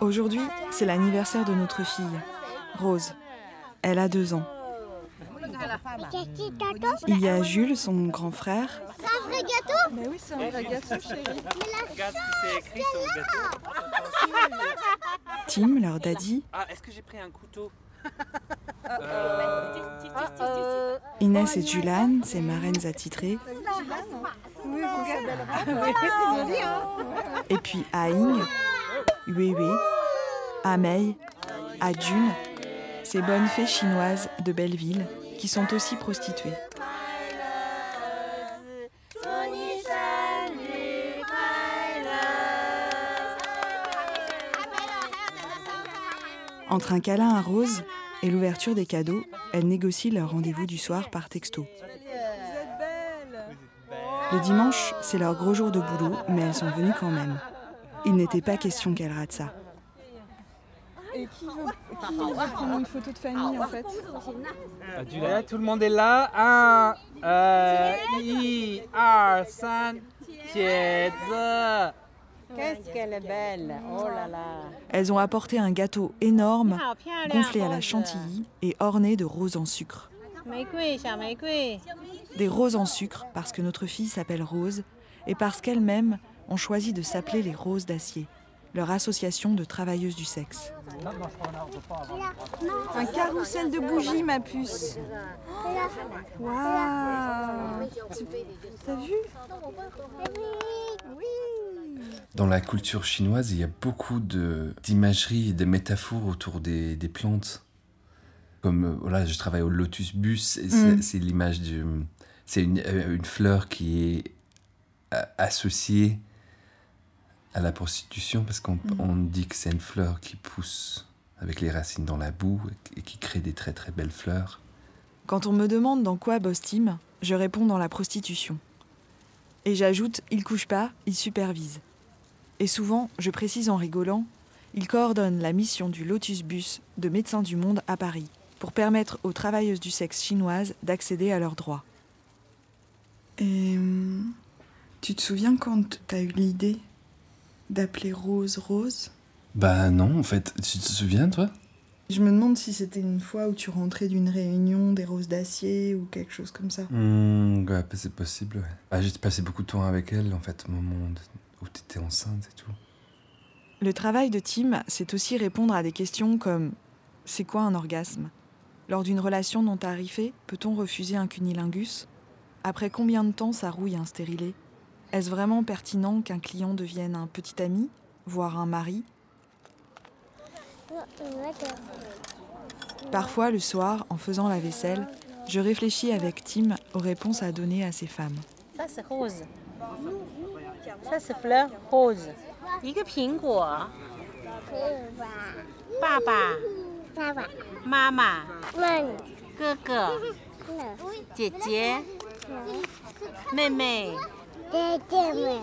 Aujourd'hui, c'est l'anniversaire de notre fille, Rose. Elle a deux ans. Il y a Jules, son grand frère. C'est un vrai gâteau? Mais oui, c'est un vrai gâteau, chérie. Regarde ce qui c'est écrit sur le gâteau. Tim, leur daddy. Ah, est-ce que j'ai pris un couteau? Inès et Julan, ses marraines attitrées. Oui, regarde. c'est joli, hein Et puis Aing, Huihui, Amei, Adjun, ces bonnes fées chinoises de Belleville qui sont aussi prostituées. Entre un câlin à Rose et l'ouverture des cadeaux, elles négocient leur rendez-vous du soir par texto. Le dimanche, c'est leur gros jour de boulot, mais elles sont venues quand même. Il n'était pas question qu'elles ratent ça. Et qui veut, prendre une photo de famille en fait là, Tout le monde est là. 1, 1, 2, 3, Qu'est-ce qu'elle est belle Oh là là Elles ont apporté un gâteau énorme, gonflé à la chantilly et orné de roses en sucre. Des roses en sucre parce que notre fille s'appelle Rose et parce qu'elles-mêmes ont choisi de s'appeler les Roses d'Acier, leur association de travailleuses du sexe. Un carrousel de bougies, ma puce. Waouh T'as vu? Oui dans la culture chinoise, il y a beaucoup d'imageries et de métaphores autour des plantes. Comme euh, voilà, je travaille au Lotus Bus, c'est Mm. c'est l'image du. C'est une, euh, une fleur qui est associée à la prostitution parce qu'on on dit que c'est une fleur qui pousse avec les racines dans la boue et qui crée des très très belles fleurs. Quand on me demande dans quoi bosse Tim, je réponds dans la prostitution. Et j'ajoute, il couche pas, il supervise. Et souvent, je précise en rigolant, il coordonne la mission du Lotus Bus de Médecins du Monde à Paris pour permettre aux travailleuses du sexe chinoises d'accéder à leurs droits. Et tu te souviens quand tu as eu l'idée d'appeler Rose Rose? Bah non, en fait, tu te souviens toi? Je me demande si c'était une fois où tu rentrais d'une réunion des roses d'acier ou quelque chose comme ça. Hmm, ouais, c'est possible, ouais. Ah, j'ai passé beaucoup de temps avec elle, en fait, au moment où tu étais enceinte et tout. Le travail de Tim, c'est aussi répondre à des questions comme c'est quoi un orgasme? Lors d'une relation non tarifée, peut-on refuser un cunilingus? Après combien de temps ça rouille un stérilé Est-ce vraiment pertinent qu'un client devienne un petit ami, voire un mari? Parfois, le soir, en faisant la vaisselle, je réfléchis avec Tim aux réponses à donner à ces femmes. Ça, c'est rose. Ça, c'est fleur rose. Papa. 爸爸、爸爸妈妈、问哥哥、姐姐、妹妹。姐姐们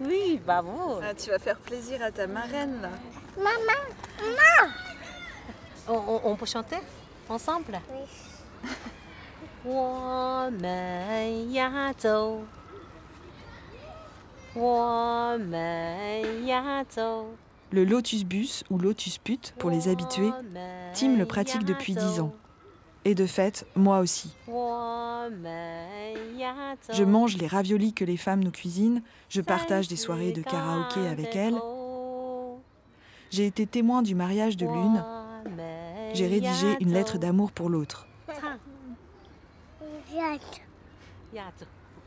Oui, bravo. Ah, Tu vas faire plaisir à ta marraine là. Maman On, on- on peut chanter ensemble 我们要走，我们要走。 Le lotus bus ou lotus pute pour les habitués, Tim le pratique depuis 10 ans. Et de fait, moi aussi. Je mange les raviolis que les femmes nous cuisinent, je partage des soirées de karaoké avec elles. J'ai été témoin du mariage de l'une, j'ai rédigé une lettre d'amour pour l'autre.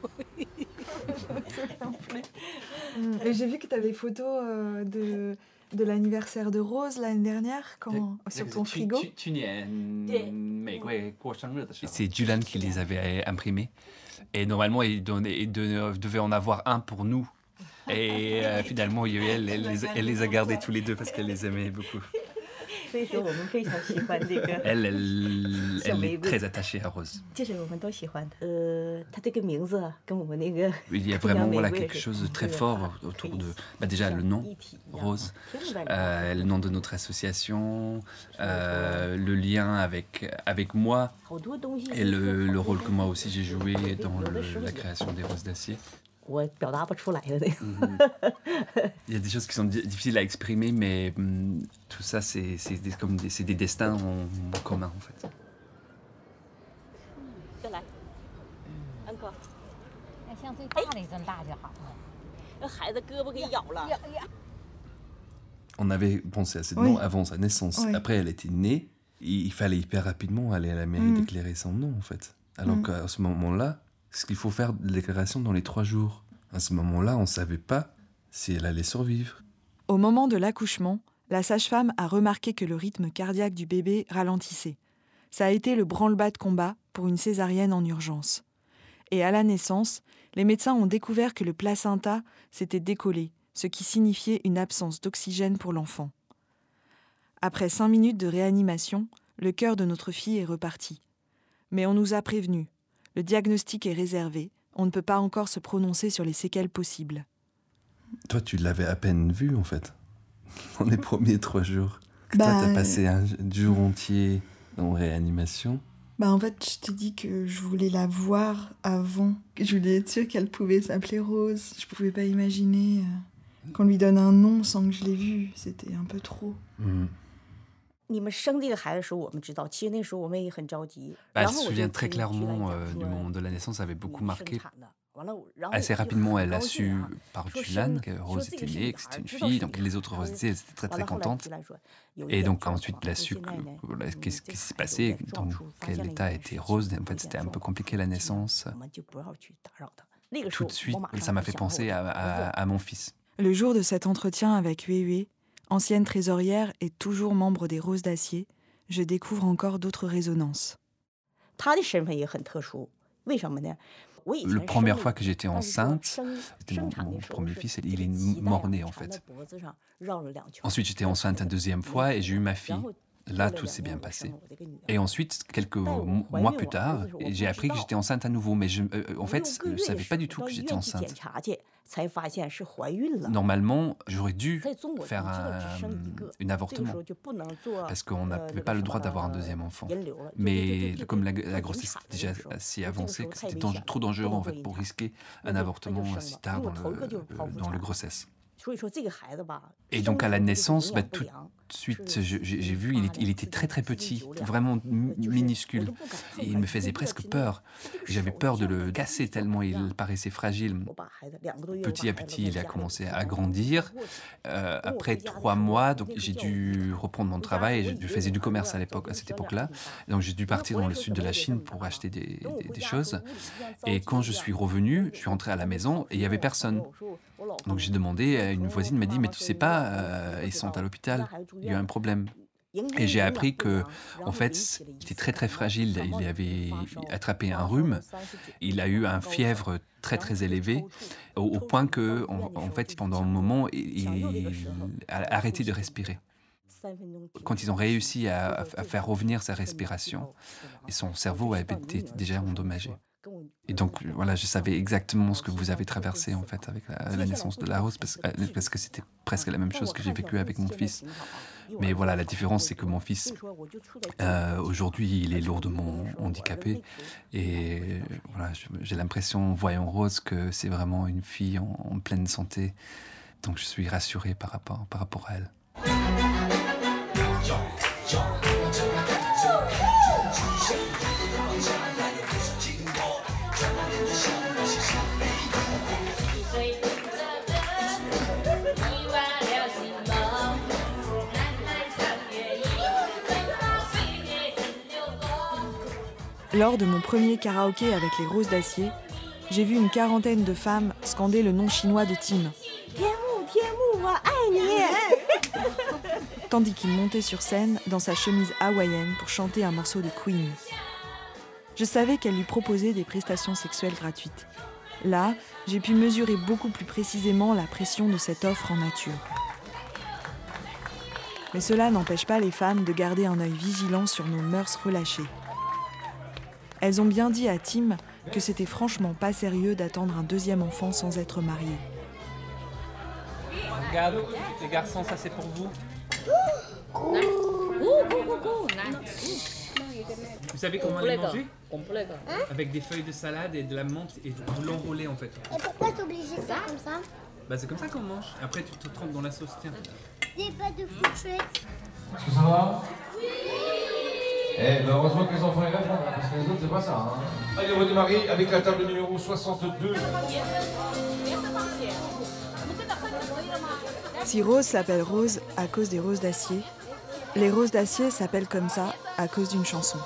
Et j'ai vu que tu des photos euh, de, de l'anniversaire de Rose l'année dernière quand, sur ton frigo. C'est Julan qui les avait imprimés. Et normalement, il, donnait- il donnait- devait en avoir un pour nous. Et euh, finalement, elle, elle les a gardés tous les deux parce qu'elle les aimait beaucoup. 所以说我们非常喜欢这个， Elle, elle, elle est Sur très attachée à Rose. 就是我们都喜欢的。呃，它这个名字啊跟我们那个 Il y a vraiment voilà, quelque chose de très fort autour de... Bah, déjà, le nom, Rose, euh, le nom de notre association, euh, le lien avec, avec moi 好多东西 et le, le rôle que moi aussi j'ai joué dans le- la création des Roses d'acier. 我表达不出来的那个。 Il y a des choses qui sont di- difficiles à exprimer, mais hum, tout ça, c'est c'est des, comme des, c'est des destins en, en commun, en fait. 再来，安哥，哎像最大的这么大就好了。那孩子胳膊给咬了。 On avait pensé à cette Oui. nom avant sa naissance. Oui. Après, elle était née. Il il fallait hyper rapidement aller à la mairie Mm. déclarer son nom, en fait. Alors Mm. qu'à ce moment-là, ce qu'il faut faire de déclaration dans les trois jours. À ce moment-là, on ne savait pas si elle allait survivre. Au moment de l'accouchement, la sage-femme a remarqué que le rythme cardiaque du bébé ralentissait. Ça a été le branle-bas de combat pour une césarienne en urgence. Et à la naissance, les médecins ont découvert que le placenta s'était décollé, ce qui signifiait une absence d'oxygène pour l'enfant. Après cinq minutes de réanimation, le cœur de notre fille est reparti. Mais on nous a prévenus. Le diagnostic est réservé. On ne peut pas encore se prononcer sur les séquelles possibles. Toi, tu l'avais à peine vu, en fait, dans les premiers trois jours. Bah, Toi, t'as passé un jour entier en réanimation. Bah en fait, je t'ai dit que je voulais la voir avant. Je voulais être sûre qu'elle pouvait s'appeler Rose. Je pouvais pas imaginer euh, qu'on lui donne un nom sans que je l'ai vue. C'était un peu trop. Mhm. 你们生这个孩子的时候，我们知道，其实那时候我们也很着急。 Bah, 然 elle 后 se 我就 souvient 跟 très 居然 clairement 讲 euh, du 说 moment de la naissance, ça avait 你 beaucoup 生 marqué. 产的完了，然后 Assez 我就 rapidement, 很 elle a 高 su 兴啊 par 说 Julan 生了 que 说 Rose 这 était 个是 née, 女 que 孩 c'était une 知道 fille. 是 Donc 女 les 孩 autres 然后 Rose étaient étaient très 完 très 了后来 contentes. 居然说有一 Et 点 donc 状 ensuite, 况 elle a 说 su 现在 que- 呢 voilà, 嗯 qu'est-ce 这 qui s'est 孩子 passé, 有点撞 dans 出发 quel 现了一 état 点 était 事情 Rose. En 危 fait, 险 c'était un 状 peu 况 compliqué la 尽量 naissance. 我们就不要去打扰他。那个时 Tout 候 de suite, 我马上 ça m'a 就 fait 想到我 penser 的 à, 儿 à- 子 à mon fils. Le jour de cet entretien avec Hué ancienne trésorière et toujours membre des Roses d'Acier, je découvre encore d'autres résonances. La première fois que j'étais enceinte, mon, premier fils, il est mort-né en fait. Ensuite, j'étais enceinte une deuxième fois et j'ai eu ma fille. Là, tout s'est bien passé. Et ensuite, quelques mois plus tard, j'ai appris que j'étais enceinte à nouveau, mais euh, en fait, je ne savais pas du tout que j'étais enceinte. Normalement, j'aurais dû faire un, une avortement parce qu'on n'avait pas le droit d'avoir un deuxième enfant. Mais comme la, grossesse était déjà assez avancée, c'était trop dangereux en fait pour risquer un avortement si tard dans le, dans le grossesse. Et donc à la naissance, bah, tout, suite, j'ai vu, il, était très très petit, vraiment minuscule. Il me faisait presque peur. J'avais peur de le casser tellement il paraissait fragile. Petit à petit, il a commencé à grandir. Euh, après trois mois, j'ai dû reprendre mon travail. Je faisais du commerce à l'époque, à cette époque-là. Donc j'ai dû partir dans le sud de la Chine pour acheter des, choses. Et quand je suis revenu, je suis rentré à la maison et il y avait personne. Donc j'ai demandé, à une voisine m'a dit, mais tu sais pas, ils sont à l'hôpital il y a eu un problème. Et j'ai appris que, en fait, c'était très très fragile. Il avait attrapé un rhume. Il a eu un fièvre très très élevé, au, point que, en, fait, pendant un moment, il a arrêté de respirer. Quand ils ont réussi à, faire revenir sa respiration, son cerveau avait été déjà endommagé. Et donc, voilà, je savais exactement ce que vous avez traversé, en fait, avec la, naissance de la rose, parce, parce que c'était presque la même chose que j'ai vécu avec mon fils. Mais voilà, la différence, c'est que mon fils, euh, aujourd'hui, il est lourdement handicapé. Et voilà, j'ai l'impression, voyant Rose, que c'est vraiment une fille en, pleine santé. Donc je suis rassuré par rapport, à elle. Lors de mon premier karaoké avec les Roses d'Acier, j'ai vu une quarantaine de femmes scander le nom chinois de Tim. Tandis qu'il montait sur scène dans sa chemise hawaïenne pour chanter un morceau de Queen. Je savais qu'elle lui proposait des prestations sexuelles gratuites. Là, j'ai pu mesurer beaucoup plus précisément la pression de cette offre en nature. Mais cela n'empêche pas les femmes de garder un œil vigilant sur nos mœurs relâchées. Elles ont bien dit à Tim que c'était franchement pas sérieux d'attendre un deuxième enfant sans être marié. Regarde, les garçons, ça c'est pour vous. Vous savez comment les manger Avec des feuilles de salade et de la menthe et vous l'enrôler en fait. Et pourquoi t'es obligé de faire comme ça Bah c'est comme ça qu'on mange. Après tu te trempes dans la sauce, tiens. Des pas de fourchette. Est-ce que ça va? Eh ben heureusement que les enfants y répondent, hein, parce que les autres c'est pas ça. Hein. Allez, on va démarrer avec la table numéro 62. Si Rose s'appelle Rose à cause des roses d'acier, les roses d'acier s'appellent comme ça à cause d'une chanson.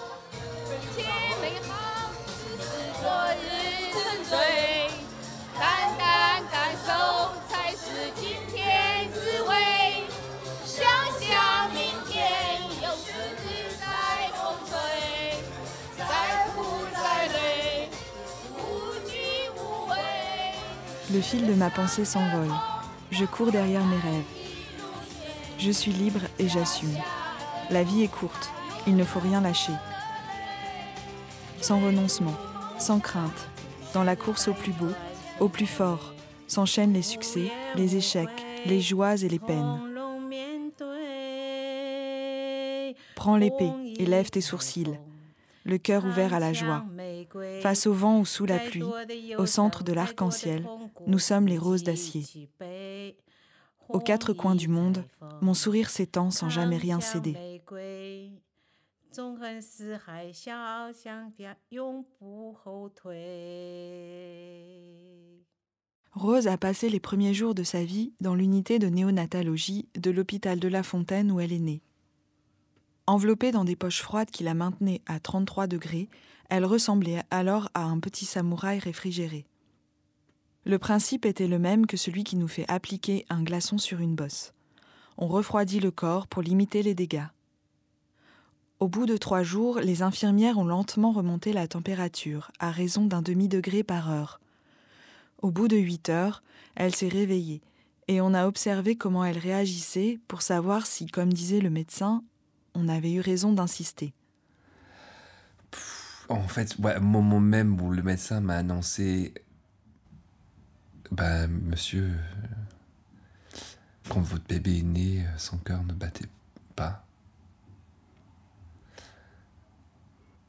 Le fil de ma pensée s'envole. Je cours derrière mes rêves. Je suis libre et j'assume. La vie est courte, il ne faut rien lâcher. Sans renoncement, sans crainte, dans la course au plus beau, au plus fort, s'enchaînent les succès, les échecs, les joies et les peines. Prends l'épée et lève tes sourcils, le cœur ouvert à la joie. Face au vent ou sous la pluie, au centre de l'arc-en-ciel, nous sommes les roses d'acier. Aux quatre coins du monde, mon sourire s'étend sans jamais rien céder. Rose a passé les premiers jours de sa vie dans l'unité de néonatologie de l'hôpital de La Fontaine où elle est née. Enveloppée dans des poches froides qui la maintenaient à 33 degrés, elle ressemblait alors à un petit samouraï réfrigéré. Le principe était le même que celui qui nous fait appliquer un glaçon sur une bosse. On refroidit le corps pour limiter les dégâts. Au bout de trois jours, les infirmières ont lentement remonté la température, à raison d'un demi-degré par heure. Au bout de huit heures, elle s'est réveillée, et on a observé comment elle réagissait pour savoir si, comme disait le médecin, on avait eu raison d'insister. En fait, au moment même où le médecin m'a annoncé bah, monsieur, quand votre bébé est né, son cœur ne battait pas.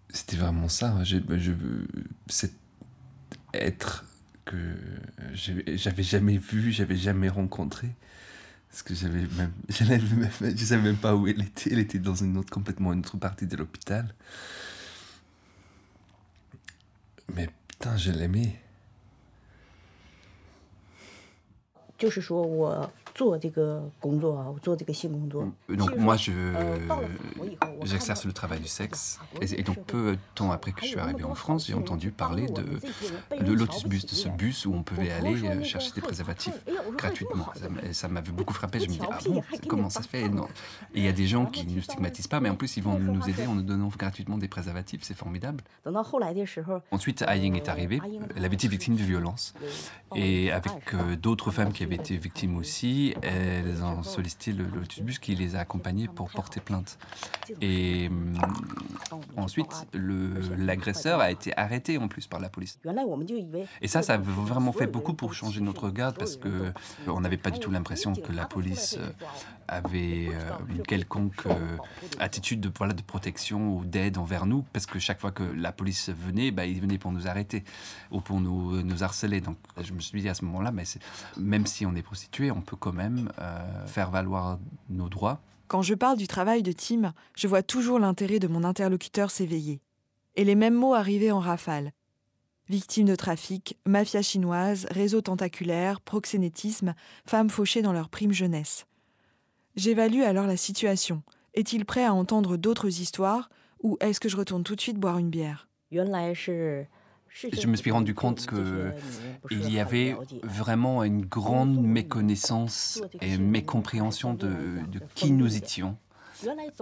C'était vraiment ça. hein. Je, je, cet être que j'avais jamais vu, j'avais jamais rencontré. Parce que j'avais même, j'avais même, je savais même pas où elle était. Elle était dans une autre, complètement une autre partie de l'hôpital. Mais putain, je l'aimais. 就是说我 做这个工作啊，我做这个性工作。 Donc moi, je, 呃，到了法国以后，我看到 j'exerce le travail du sexe. 法国 Et, et donc 社会 peu de temps après que je suis arrivé en France, j'ai entendu parler de, de Lotus Bus, de ce bus où on pouvait aller euh, chercher des préservatifs gratuitement. Ça m'a- Ça m'avait beaucoup frappé. Je me dis, ah bon, comment ça se fait Non. Et il y a des gens qui ne nous stigmatisent pas, mais en plus, ils vont nous aider en nous donnant gratuitement des préservatifs. C'est formidable. 等到后来的时候， Ensuite, Aying est arrivée. Elle avait été victime de violence. Et avec euh, d'autres femmes qui avaient été victimes aussi, elles ont sollicité le, le qui les a accompagnées pour porter plainte. Et hum, ensuite, l'agresseur a été arrêté en plus par la police. Et ça, ça a vraiment fait beaucoup pour changer notre regard parce que on n'avait pas du tout l'impression que la police euh, avait euh, une quelconque euh, attitude de, protection ou d'aide envers nous parce que chaque fois que la police venait, bah, ils venaient pour nous arrêter ou pour nous, harceler. Donc je me suis dit à ce moment-là, mais même si on est prostitué, on peut quand même euh, faire valoir nos droits. Quand je parle du travail de Tim, je vois toujours l'intérêt de mon interlocuteur s'éveiller. Et les mêmes mots arrivaient en rafale. Victimes de trafic, mafia chinoise, réseau tentaculaire, proxénétisme, femmes fauchées dans leur prime jeunesse. J'évalue alors la situation. Est-il prêt à entendre d'autres histoires ou est-ce que je retourne tout de suite boire une bière? Je me suis rendu compte que il y avait vraiment une grande méconnaissance et mécompréhension de qui nous étions.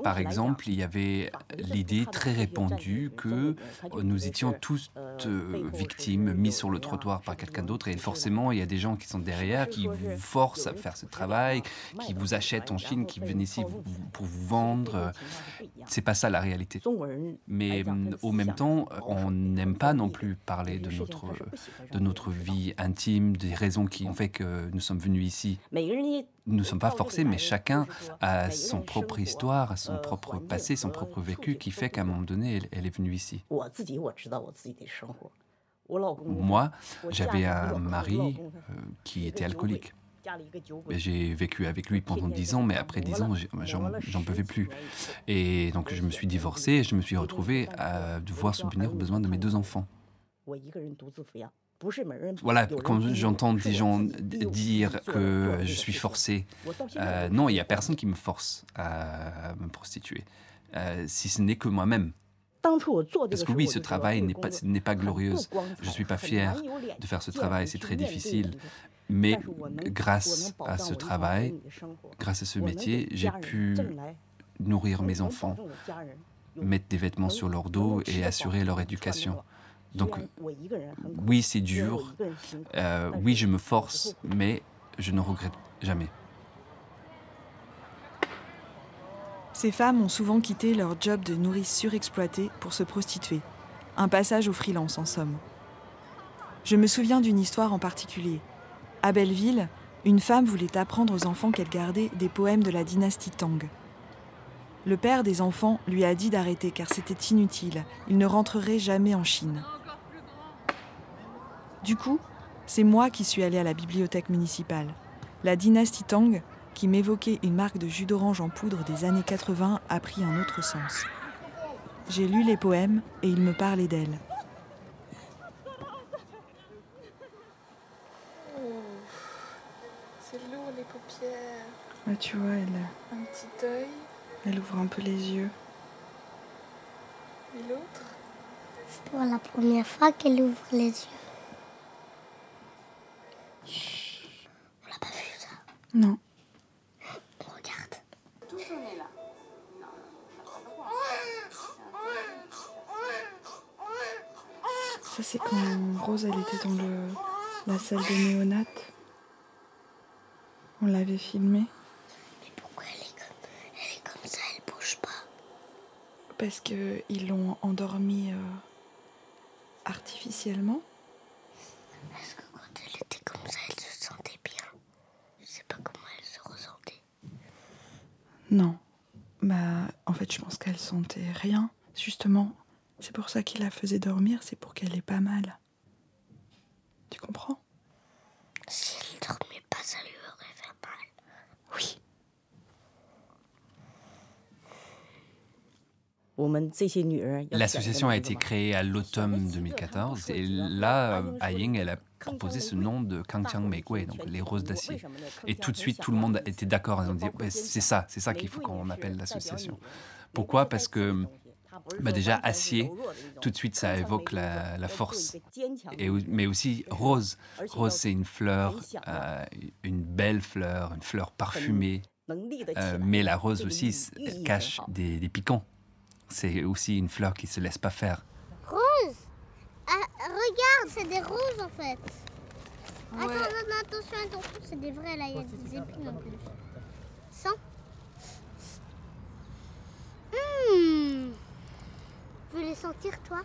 Par exemple, il y avait l'idée très répandue que nous étions tous euh, victimes, mis sur le trottoir par quelqu'un d'autre, et forcément, il y a des gens qui sont derrière, qui vous forcent à faire ce travail, qui vous achètent en Chine, qui viennent ici pour vous vendre. C'est pas ça la réalité. Mais au même temps, on n'aime pas non plus parler de notre, de notre vie intime, des raisons qui ont fait que nous sommes venus ici nous ne sommes pas ah forcés, mais chacun a son euh, propre histoire, son propre passé, son propre vécu qui fait qu'à un moment donné, elle, est venue ici. Moi, j'avais un mari euh, euh, qui était alcoolique. J'ai vécu avec lui pendant dix ans, mais après dix ans, bah, j'en pouvais plus. Et donc, je me suis divorcé et je me suis retrouvé à devoir subvenir aux besoins de mes deux enfants. Voilà, quand j'entends des gens dire que je suis forcé, euh, non, il n'y a personne qui me force à me prostituer, euh, si ce n'est que moi-même. Parce que oui, ce travail n'est pas, n'est pas glorieux. Je ne suis pas fier de faire ce travail, c'est très difficile. Mais grâce à ce travail, grâce à ce métier, j'ai pu nourrir mes enfants, mettre des vêtements sur leur dos et assurer leur éducation. Donc oui, c'est dur, euh, oui, je me force, mais je ne regrette jamais. Ces femmes ont souvent quitté leur job de nourrice surexploitée pour se prostituer. Un passage au freelance, en somme. Je me souviens d'une histoire en particulier. À Belleville, une femme voulait apprendre aux enfants qu'elle gardait des poèmes de la dynastie Tang. Le père des enfants lui a dit d'arrêter car c'était inutile, il ne rentrerait jamais en Chine. Du coup, c'est moi qui suis allée à la bibliothèque municipale. La dynastie Tang, qui m'évoquait une marque de jus d'orange en poudre des années 80, a pris un autre sens. J'ai lu les poèmes et ils me parlaient d'elle. C'est lourd les paupières. Ah, tu vois, elle, Un petit œil. elle ouvre un peu les yeux. Et l'autre? C'est pour la première fois qu'elle ouvre les yeux. Chut. On l'a pas vu ça. Non. Regarde. Ça, c'est quand Rose, elle était dans le, la salle de néonat. On l'avait filmée Mais pourquoi elle est comme, elle est comme ça, elle bouge pas? Parce qu'ils l'ont endormie euh, artificiellement. Est-ce que quand elle était comme ça, elle se sentait bien Je sais pas comment elle se ressentait. Non. Bah, en fait, je rien. Justement, c'est pour ça qu'il la faisait dormir, c'est pour qu'elle ait pas mal. Tu comprends? Si elle dormait pas, ça lui aurait fait mal. Oui. L'association a été créée à l'automne 2014 et là, euh, Aying, elle a proposé ce nom de Kangqiang Meigui, donc les roses d'acier. Et tout de suite, tout le monde était d'accord. Ils ont dit, c'est ça, c'est ça qu'il faut qu'on appelle l'association. Pourquoi? Parce que bah déjà, acier, tout de suite, ça évoque la, la force. Et, mais aussi rose. Rose, c'est une fleur, euh, une belle fleur, une fleur parfumée. Euh, mais la rose aussi elle cache des, des piquants. C'est aussi une fleur qui se laisse pas faire. Rose? Ah, Regarde, c'est des roses en fait. Attends, attends, attention, attention, c'est des vrais là, il y a des épines en plus. Sens. Tu veux les sentir toi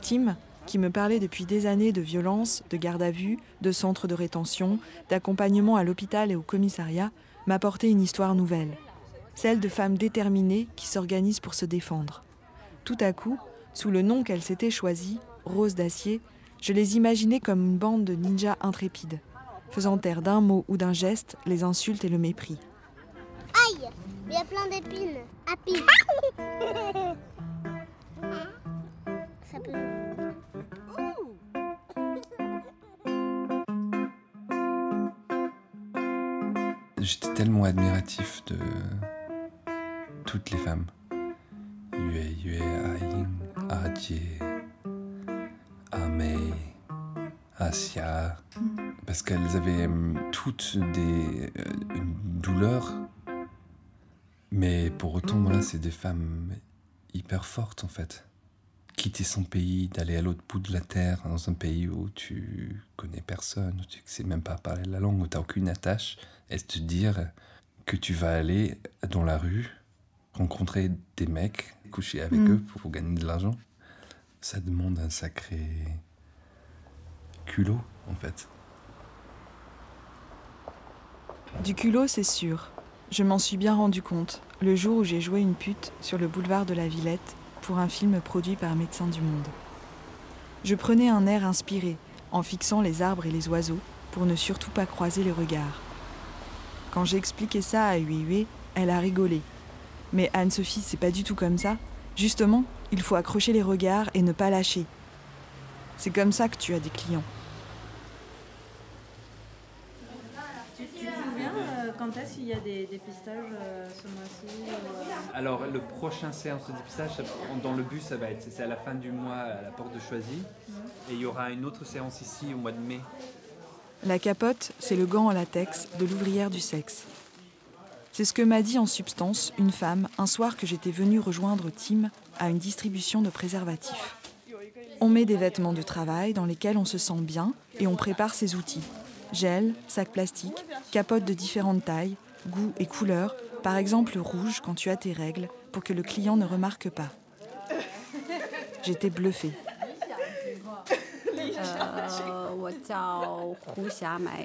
Tim, qui me parlait depuis des années de violence, de garde à vue, de centre de rétention, d'accompagnement à l'hôpital et au commissariat, m'apportait une histoire nouvelle. Celle de femmes déterminées qui s'organisent pour se défendre. Tout à coup, sous le nom qu'elle s'était choisi, Rose d'acier, je les imaginais comme une bande de ninjas intrépides, faisant taire d'un mot ou d'un geste les insultes et le mépris. Aïe Il y a plein d'épines. Apines. Ça peut... J'étais tellement admiratif de toutes les femmes. Yue Yue, Aying, Ajie, Amei, Asia. Parce qu'elles avaient hum, toutes des, euh, une douleur. Mais pour autant, voilà, c'est des femmes hyper fortes en fait. Quitter son pays, d'aller à l'autre bout de la terre, dans un pays où tu connais personne, où tu ne sais même pas parler la langue, où tu n'as aucune attache, et te dire que tu vas aller dans la rue, rencontrer des mecs, coucher avec Mm. eux pour gagner de l'argent, ça demande un sacré culot en fait. Du culot, c'est sûr. Je m'en suis bien rendu compte le jour où j'ai joué une pute sur le boulevard de la Villette pour un film produit par Médecins du Monde. Je prenais un air inspiré en fixant les arbres et les oiseaux pour ne surtout pas croiser les regards. Quand j'ai expliqué ça à Hué elle a rigolé. Mais Anne-Sophie, c'est pas du tout comme ça. Justement, il faut accrocher les regards et ne pas lâcher. C'est comme ça que tu as des clients. Tu te souviens euh, quand est-ce qu'il y a des dépistages euh, ce mois-ci ou, euh, Alors, le prochain séance de dépistage, ça- dans le bus, ça va être c'est à la fin du mois à la porte de Choisy. Et il y aura une autre séance ici au mois de mai. La capote, c'est le gant en latex de l'ouvrière du sexe. C'est ce que m'a dit en substance une femme un soir que j'étais venue rejoindre Tim à une distribution de préservatifs. On met des vêtements de travail dans lesquels on se sent bien et on prépare ses outils. Gel, sac plastique, capote de différentes tailles, goûts et couleurs, par exemple rouge quand tu as tes règles, pour que le client ne remarque pas. J'étais bluffée.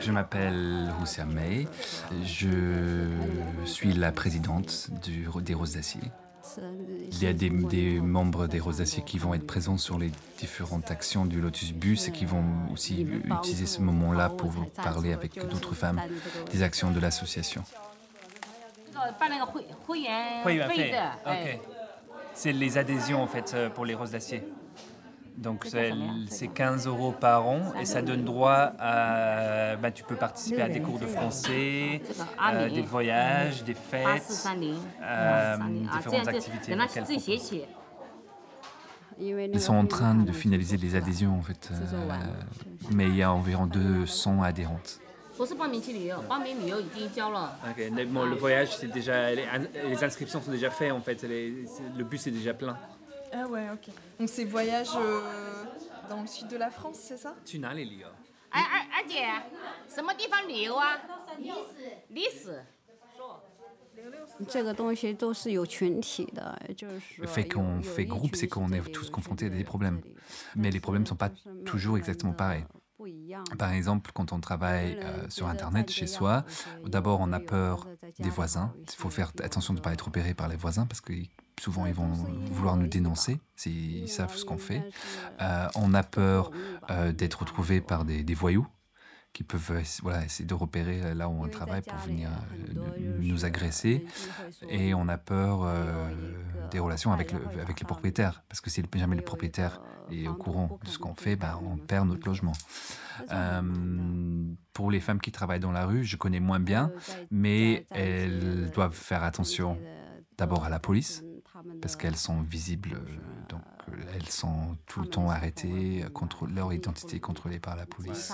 Je m'appelle Roussia May. Je suis la présidente du, des Roses d'Acier. Il y a des, membres des Rosaciers qui vont être présents sur les différentes actions du Lotus Bus et qui vont aussi utiliser ce moment-là pour parler avec d'autres femmes des actions de l'association. Okay. C'est les adhésions en fait euh, pour les Roses d'Acier. Donc c'est 15 euros par an et ça donne droit à... Bah, tu peux participer à des cours de français, euh, des voyages, des fêtes, euh, différentes activités. Ils sont en train de finaliser les adhésions en fait, euh, mais il y a environ 200 adhérentes. Okay, bon, le voyage, c'est déjà... Les inscriptions sont déjà faites en fait, le bus est déjà plein. Ah ouais, ok. Donc c'est voyage euh, dans le sud de la France, c'est ça 去哪里旅游？哎二二姐，什么地方旅游啊？历史。这个东西都是有群体的，就是说 Le fait qu'on 有 fait 有一 groupe, 群 c'est qu'on est 这里 tous 有 confrontés à 这 des 里 problèmes. 这里 Mais les problèmes ne sont pas 就是每个 toujours 人 exactement 的 pareils. 不一样 Par exemple, quand on travaille euh, sur Internet chez soi, d'abord on a peur des voisins. Il faut faire attention de ne pas être repéré par les voisins parce que souvent ils vont vouloir nous dénoncer s'ils savent ce qu'on fait. Euh, on a peur euh, d'être retrouvé par des, des voyous qui peuvent euh, voilà, essayer de repérer là où on travaille pour venir euh, nous, nous agresser. Et on a peur euh, des relations avec, le, avec les propriétaires parce que si jamais le propriétaire est au courant de ce qu'on fait, ben, on perd notre logement. Euh, pour les femmes qui travaillent dans la rue, je connais moins bien, mais elles doivent faire attention d'abord à la police, parce qu'elles sont visibles, donc elles sont tout le temps arrêtées, leur identité est contrôlée par la police.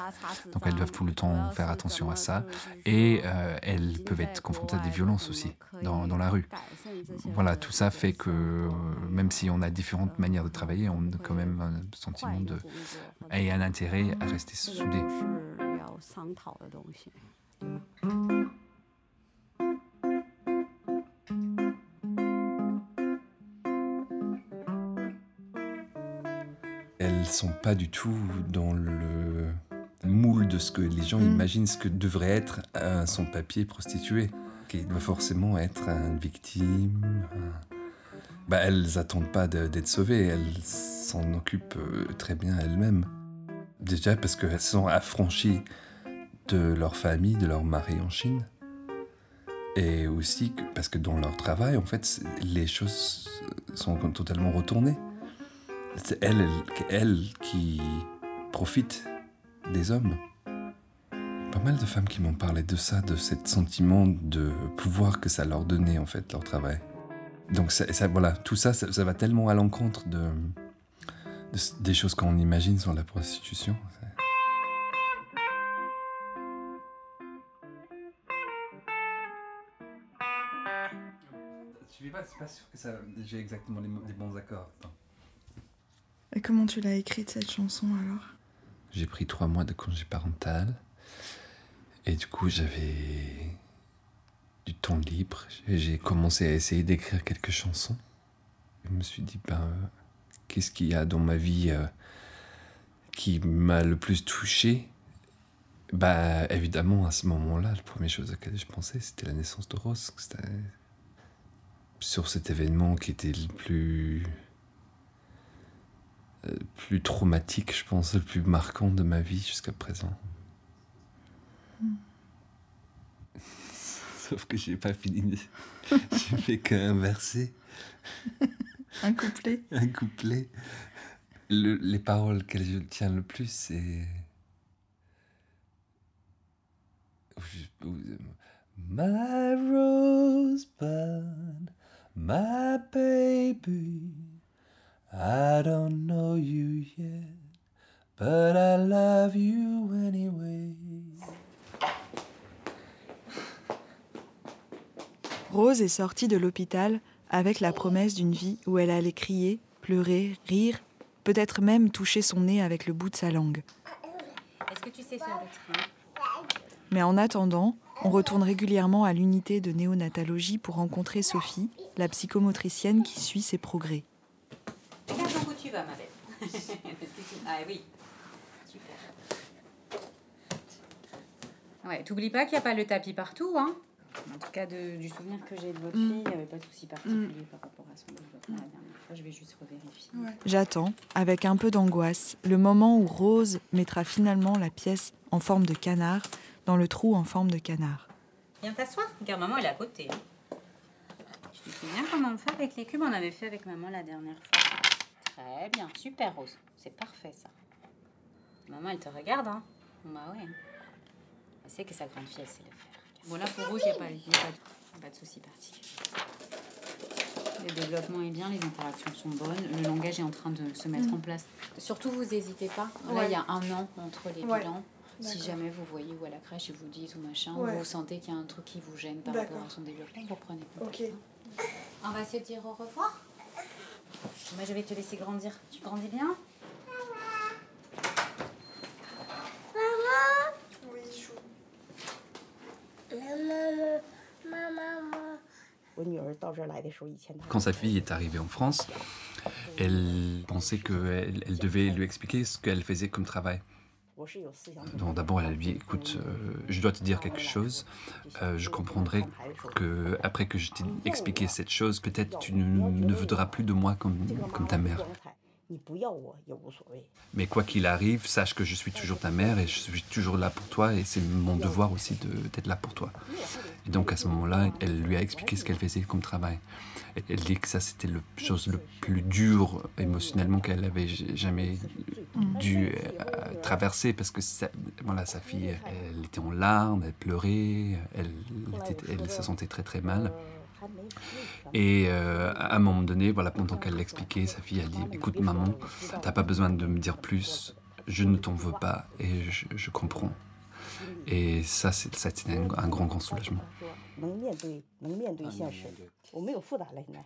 Donc elles doivent tout le temps faire attention à ça, et euh, elles peuvent être confrontées à des violences aussi dans, dans la rue. Voilà, tout ça fait que euh, même si on a différentes manières de travailler, on a quand même un sentiment de et un intérêt à rester soudés. Elles sont pas du tout dans le moule de ce que les gens imaginent ce que devrait être un sans-papier prostitué, qui doit forcément être une victime. Bah, elles attendent pas d'être sauvées, elles s'en occupent euh, très bien elles-mêmes. Déjà parce qu'elles sont affranchies de leur famille, de leur mari en Chine. Et aussi parce que dans leur travail, en fait, les choses sont totalement retournées. C'est elles qui profitent des hommes. Pas mal de femmes qui m'ont parlé de ça, de ce sentiment de pouvoir que ça leur donnait en fait leur travail. Donc ça, voilà, tout ça, ça, va tellement à l'encontre de, des choses qu'on imagine sur la prostitution. Je suis pas, pas sûr que j'ai exactement les, bons accords. Et comment tu l'as écrite cette chanson alors? J'ai pris trois mois de congé parental. Et du coup, j'avais du temps libre. J'ai- J'ai commencé à essayer d'écrire quelques chansons. Je me suis dit, ben, qu'est-ce qu'il y a dans ma vie euh, qui m'a le plus touché? Bah, évidemment, à ce moment-là, la première chose à laquelle je pensais, c'était la naissance de. C'était sur cet événement qui était le plus. Euh, plus traumatique, je pense, le plus marquant de ma vie jusqu'à présent. Sauf que j'ai pas fini. de- j'ai fait qu'un verset. Un couplet. Un couplet. Le- les paroles qu'elles je tiens le plus, c'est. My rosebud, my baby, I don't know you yet, but I love you anyway. Rose est sortie de l'hôpital avec la promesse d'une vie où elle allait crier, pleurer, rire, peut-être même toucher son nez avec le bout de sa langue. Est-ce que tu sais faire le train? Mais en attendant, on retourne régulièrement à l'unité de néonatologie pour rencontrer Sophie, la psychomotricienne qui suit ses progrès. Regarde donc où tu vas, ma belle. Ah oui. Super. Ouais, t'oublies pas qu'il n'y a pas le tapis partout, hein En tout cas, de- du souvenir que j'ai de votre Mm. fille, il n'y avait pas de souci particulier par rapport à son développement la dernière fois. Je vais juste revérifier. J'attends, avec un peu d'angoisse, le moment où Rose mettra finalement la pièce en forme de canard dans le trou en forme de canard. Viens t'asseoir. Regarde, maman, elle est à côté. hein. Tu te souviens comment on fait avec les cubes On avait fait avec maman la dernière fois. Très bien, super Rose. C'est parfait ça. Maman, elle te regarde, hein Bah ouais. Elle sait que sa grande fille, elle sait le faire. Bon, là, pour Rose, il n'y a pas, y a pas de, pas de souci particulier. Le développement est bien, les interactions sont bonnes, le langage est en train de se mettre Mhm. en place. Surtout, vous n'hésitez pas. Là, Ouais. il y a un an entre les Ouais. bilans. Si jamais vous voyez ou à la crèche, ils vous disent ou machin, Ouais. ou vous sentez qu'il y a un truc qui vous gêne par rapport à son développement, vous prenez contact. Ok. hein. On va se dire au revoir. Moi, je vais te laisser grandir. Tu grandis bien Maman Oui, chou. Maman, maman. Quand sa fille est arrivée en France, elle pensait qu'elle elle devait lui expliquer ce qu'elle faisait comme travail. D'abord, elle lui dit Écoute, euh, je dois te dire quelque chose. Euh, je comprendrai que, après que je t'ai expliqué cette chose, peut-être tu ne, voudras plus de moi comme, comme ta mère. 你不要我也无所谓。 Mais quoi qu'il arrive, sache que je suis toujours ta mère et je suis toujours là pour toi et c'est mon devoir aussi de- d'être là pour toi. Et donc à ce moment-là, elle lui a expliqué ce qu'elle faisait comme travail. Elle, elle dit que ça c'était la chose le plus dur émotionnellement qu'elle avait j- jamais dû euh, traverser parce que ça- voilà, sa fille, elle était en larmes, elle pleurait, elle, était- elle se sentait très très mal. Et euh, à un moment donné, voilà, pendant qu'elle l'expliquait, sa fille a dit Écoute, maman, t'as pas besoin de me dire plus, je ne t'en veux pas et je, comprends. Et ça, c'était un, un, grand, grand soulagement.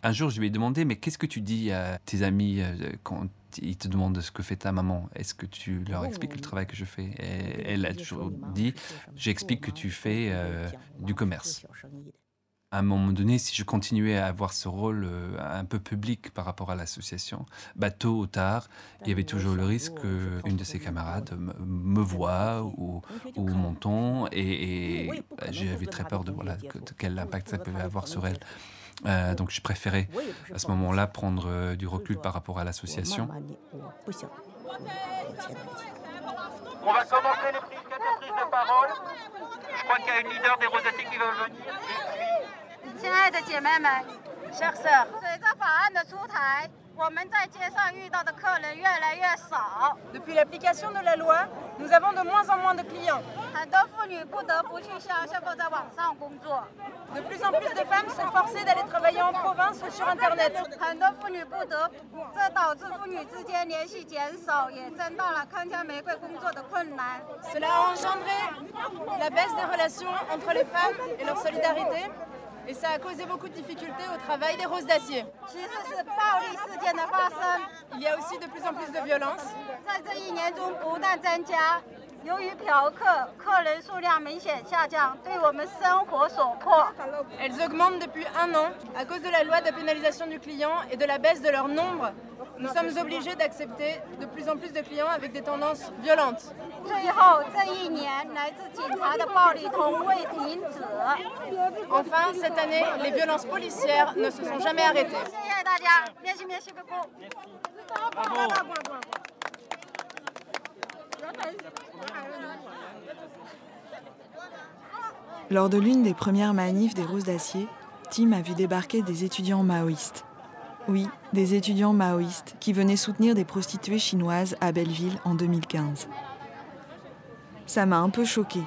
Un jour, je lui ai demandé Mais qu'est-ce que tu dis à tes amis euh, quand ils te demandent ce que fait ta maman? Est-ce que tu leur expliques le travail que je fais? Et Elle a toujours dit J'explique que tu fais euh, du commerce à un moment donné, si je continuais à avoir ce rôle euh, un peu public par rapport à l'association, bah, tôt ou tard, il y avait toujours le risque qu'une de ses camarades me voit ou, ou m'entend, et, bah, j'avais très peur de voilà, quel impact ça pouvait avoir sur elle. Euh, donc je préférais à ce moment-là prendre euh, du recul par rapport à l'association. On va commencer les prises de parole. Je crois qu'il y a une leader des rosatés qui va venir. 亲爱的姐妹们，chers sœurs，随着法案的出台，我们在街上遇到的客人越来越少。Depuis l'application de la loi, nous avons de moins en moins de clients。很多妇女不得不去向销购在网上工作。De plus en plus de femmes sont forcées d'aller travailler en province ou sur Internet。很多妇女不得不，这导致妇女之间联系减少，也增大了铿锵玫瑰工作的困难。Cela a engendré la baisse des relations entre les femmes et leur solidarité. Et ça a causé beaucoup de difficultés au travail des roses d'acier. Il y a aussi de plus en plus de violence. 由于嫖客客人数量明显下降，对我们生活所迫。 Elles augmentent depuis un an à cause de la loi de pénalisation du client et de la baisse de leur nombre. Nous sommes obligés d'accepter de plus en plus de clients avec des tendances violentes. 最后这一年，来自警察的暴力从未停止。 Enfin, cette année, les violences policières ne se sont jamais arrêtées. 谢谢大家，merci merci beaucoup。 Lors de l'une des premières manifs des Roses d'Acier, Tim a vu débarquer des étudiants maoïstes. Oui, des étudiants maoïstes qui venaient soutenir des prostituées chinoises à Belleville en 2015. Ça m'a un peu choqué,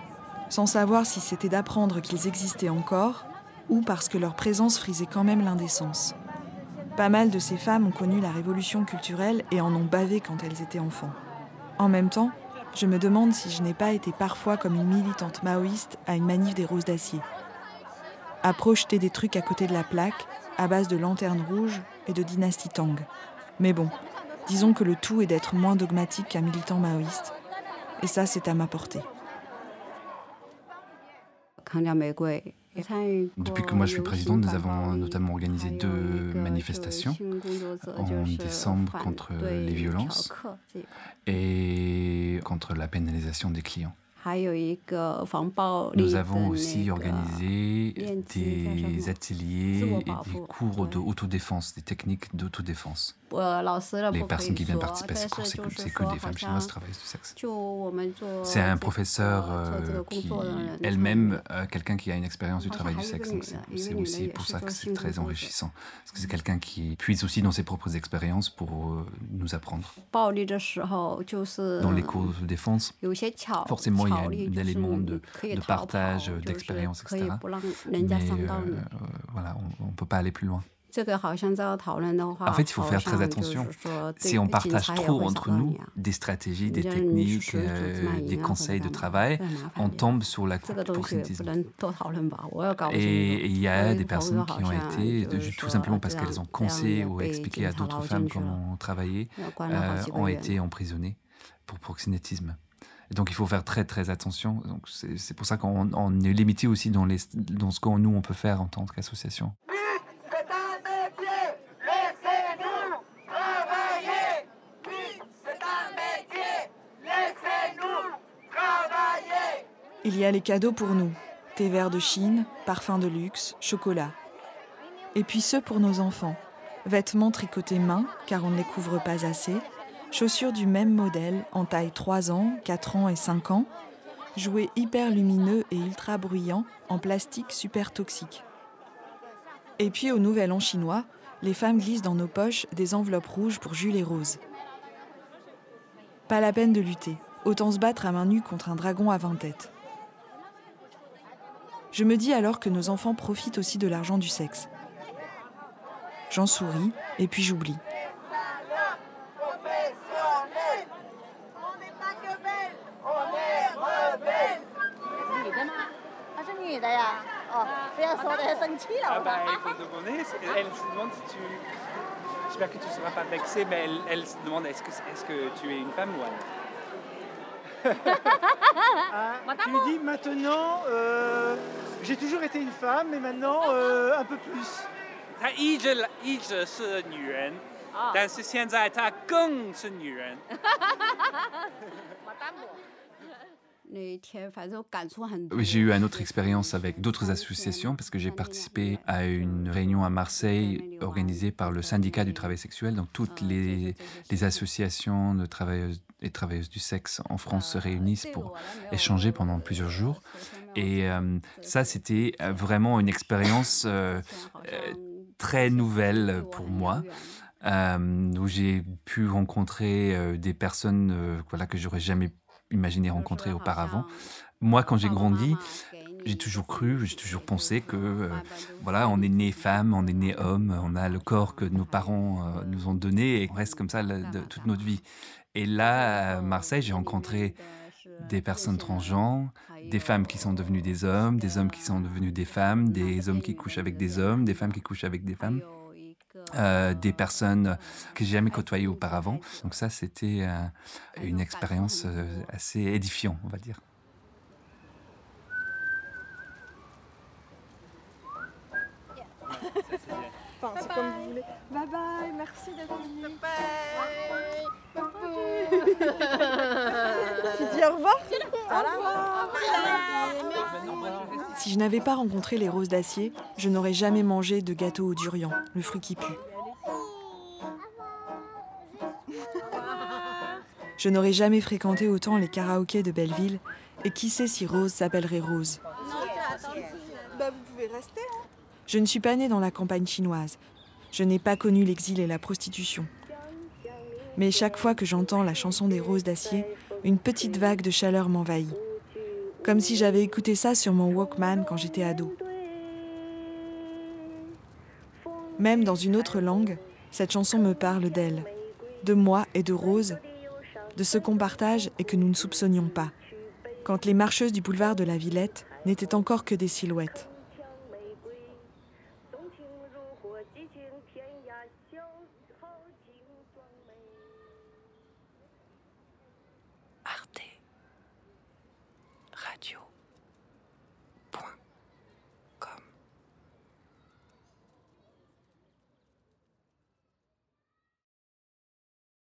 sans savoir si c'était d'apprendre qu'ils existaient encore ou parce que leur présence frisait quand même l'indécence. Pas mal de ces femmes ont connu la révolution culturelle et en ont bavé quand elles étaient enfants. En même temps, je me demande si je n'ai pas été parfois comme une militante maoïste à une manif des roses d'acier. À projeter des trucs à côté de la plaque, à base de lanternes rouges et de dynastie Tang. Mais bon, disons que le tout est d'être moins dogmatique qu'un militant maoïste. Et ça, c'est à ma portée. Depuis que moi je suis présidente, nous avons notamment organisé deux manifestations en décembre contre les violences et contre la pénalisation des clients. Nous avons aussi organisé des ateliers et des cours d'autodéfense, des techniques d'autodéfense. Les personnes qui viennent participer à ces cours, c'est que, c'est que des femmes chinoises travailleuses du sexe. C'est un professeur euh, qui, elle-même, euh, quelqu'un qui a une expérience du travail du sexe. C'est, aussi pour ça que c'est très enrichissant. Parce que c'est quelqu'un qui puise aussi dans ses propres expériences pour euh, nous apprendre. Dans les cours de défense, forcément, il y a un élément de, de partage, d'expérience, etc. Mais euh, voilà, on ne peut pas aller plus loin. En fait, il faut faire très attention. Si on partage trop entre nous des stratégies, des techniques, euh, des conseils de travail, on tombe sur la proxénétisme. Et il y a des personnes qui ont été, tout simplement parce qu'elles ont conseillé ou expliqué à d'autres femmes comment travailler, euh, ont été emprisonnées pour proxénétisme. Donc il faut faire très très attention. Donc c'est pour ça qu'on on est limité aussi dans, les, dans ce que nous on peut faire en tant qu'association. Il y a les cadeaux pour nous, thé vert de Chine, parfums de luxe, chocolat. Et puis ceux pour nos enfants, vêtements tricotés main, car on ne les couvre pas assez, chaussures du même modèle en taille 3 ans, 4 ans et 5 ans, jouets hyper lumineux et ultra bruyants en plastique super toxique. Et puis au Nouvel An chinois, les femmes glissent dans nos poches des enveloppes rouges pour Jules et Rose. Pas la peine de lutter, autant se battre à main nue contre un dragon à 20 têtes. Je me dis alors que nos enfants profitent aussi de l'argent du sexe. J'en souris et puis j'oublie. Ah bah. Elle se demande si tu. J'espère que tu ne seras pas vexée, mais elle, se demande est-ce que, est -ce que tu es une femme ou un homme? Ah, tu me dis maintenant, euh, j'ai toujours été une femme, mais maintenant euh, un peu plus. 她一直一直是女人，但是现在她更是女人。 J'ai eu une autre expérience avec d'autres associations parce que j'ai participé à une réunion à Marseille organisée par le syndicat du travail sexuel. Donc toutes les, les associations de travailleuses et travailleuses du sexe en France se réunissent pour échanger pendant plusieurs jours. Et euh, ça, c'était vraiment une expérience euh, euh, très nouvelle pour moi. Euh, où j'ai pu rencontrer euh, des personnes euh, voilà, que j'aurais jamais imaginé rencontrer auparavant. Moi, quand j'ai grandi, j'ai toujours cru, j'ai toujours pensé que euh, voilà, on est né femme, on est né homme, on a le corps que nos parents euh, nous ont donné et on reste comme ça la, de, toute notre vie. Et là, à Marseille, j'ai rencontré des personnes transgenres, des femmes qui sont devenues des hommes, des hommes qui sont devenus des femmes, des hommes qui couchent avec des hommes, des femmes qui couchent avec des femmes. euh, des personnes que j'ai jamais côtoyées auparavant. Donc ça, c'était euh, une expérience euh, assez édifiante, on va dire. Enfin, c'est comme vous voulez. Bye bye, merci d'être venu. Tu dis au revoir Si je n'avais pas rencontré les roses d'acier, je n'aurais jamais mangé de gâteau au durian, le fruit qui pue. Je n'aurais jamais fréquenté autant les karaokés de Belleville, et qui sait si Rose s'appellerait Rose. Bah, vous pouvez rester. Hein. Je ne suis pas née dans la campagne chinoise. Je n'ai pas connu l'exil et la prostitution. Mais chaque fois que j'entends la chanson des roses d'acier, une petite vague de chaleur m'envahit. Comme si j'avais écouté ça sur mon Walkman quand j'étais ado. Même dans une autre langue, cette chanson me parle d'elle, de moi et de Rose, de ce qu'on partage et que nous ne soupçonnions pas, quand les marcheuses du boulevard de la Villette n'étaient encore que des silhouettes.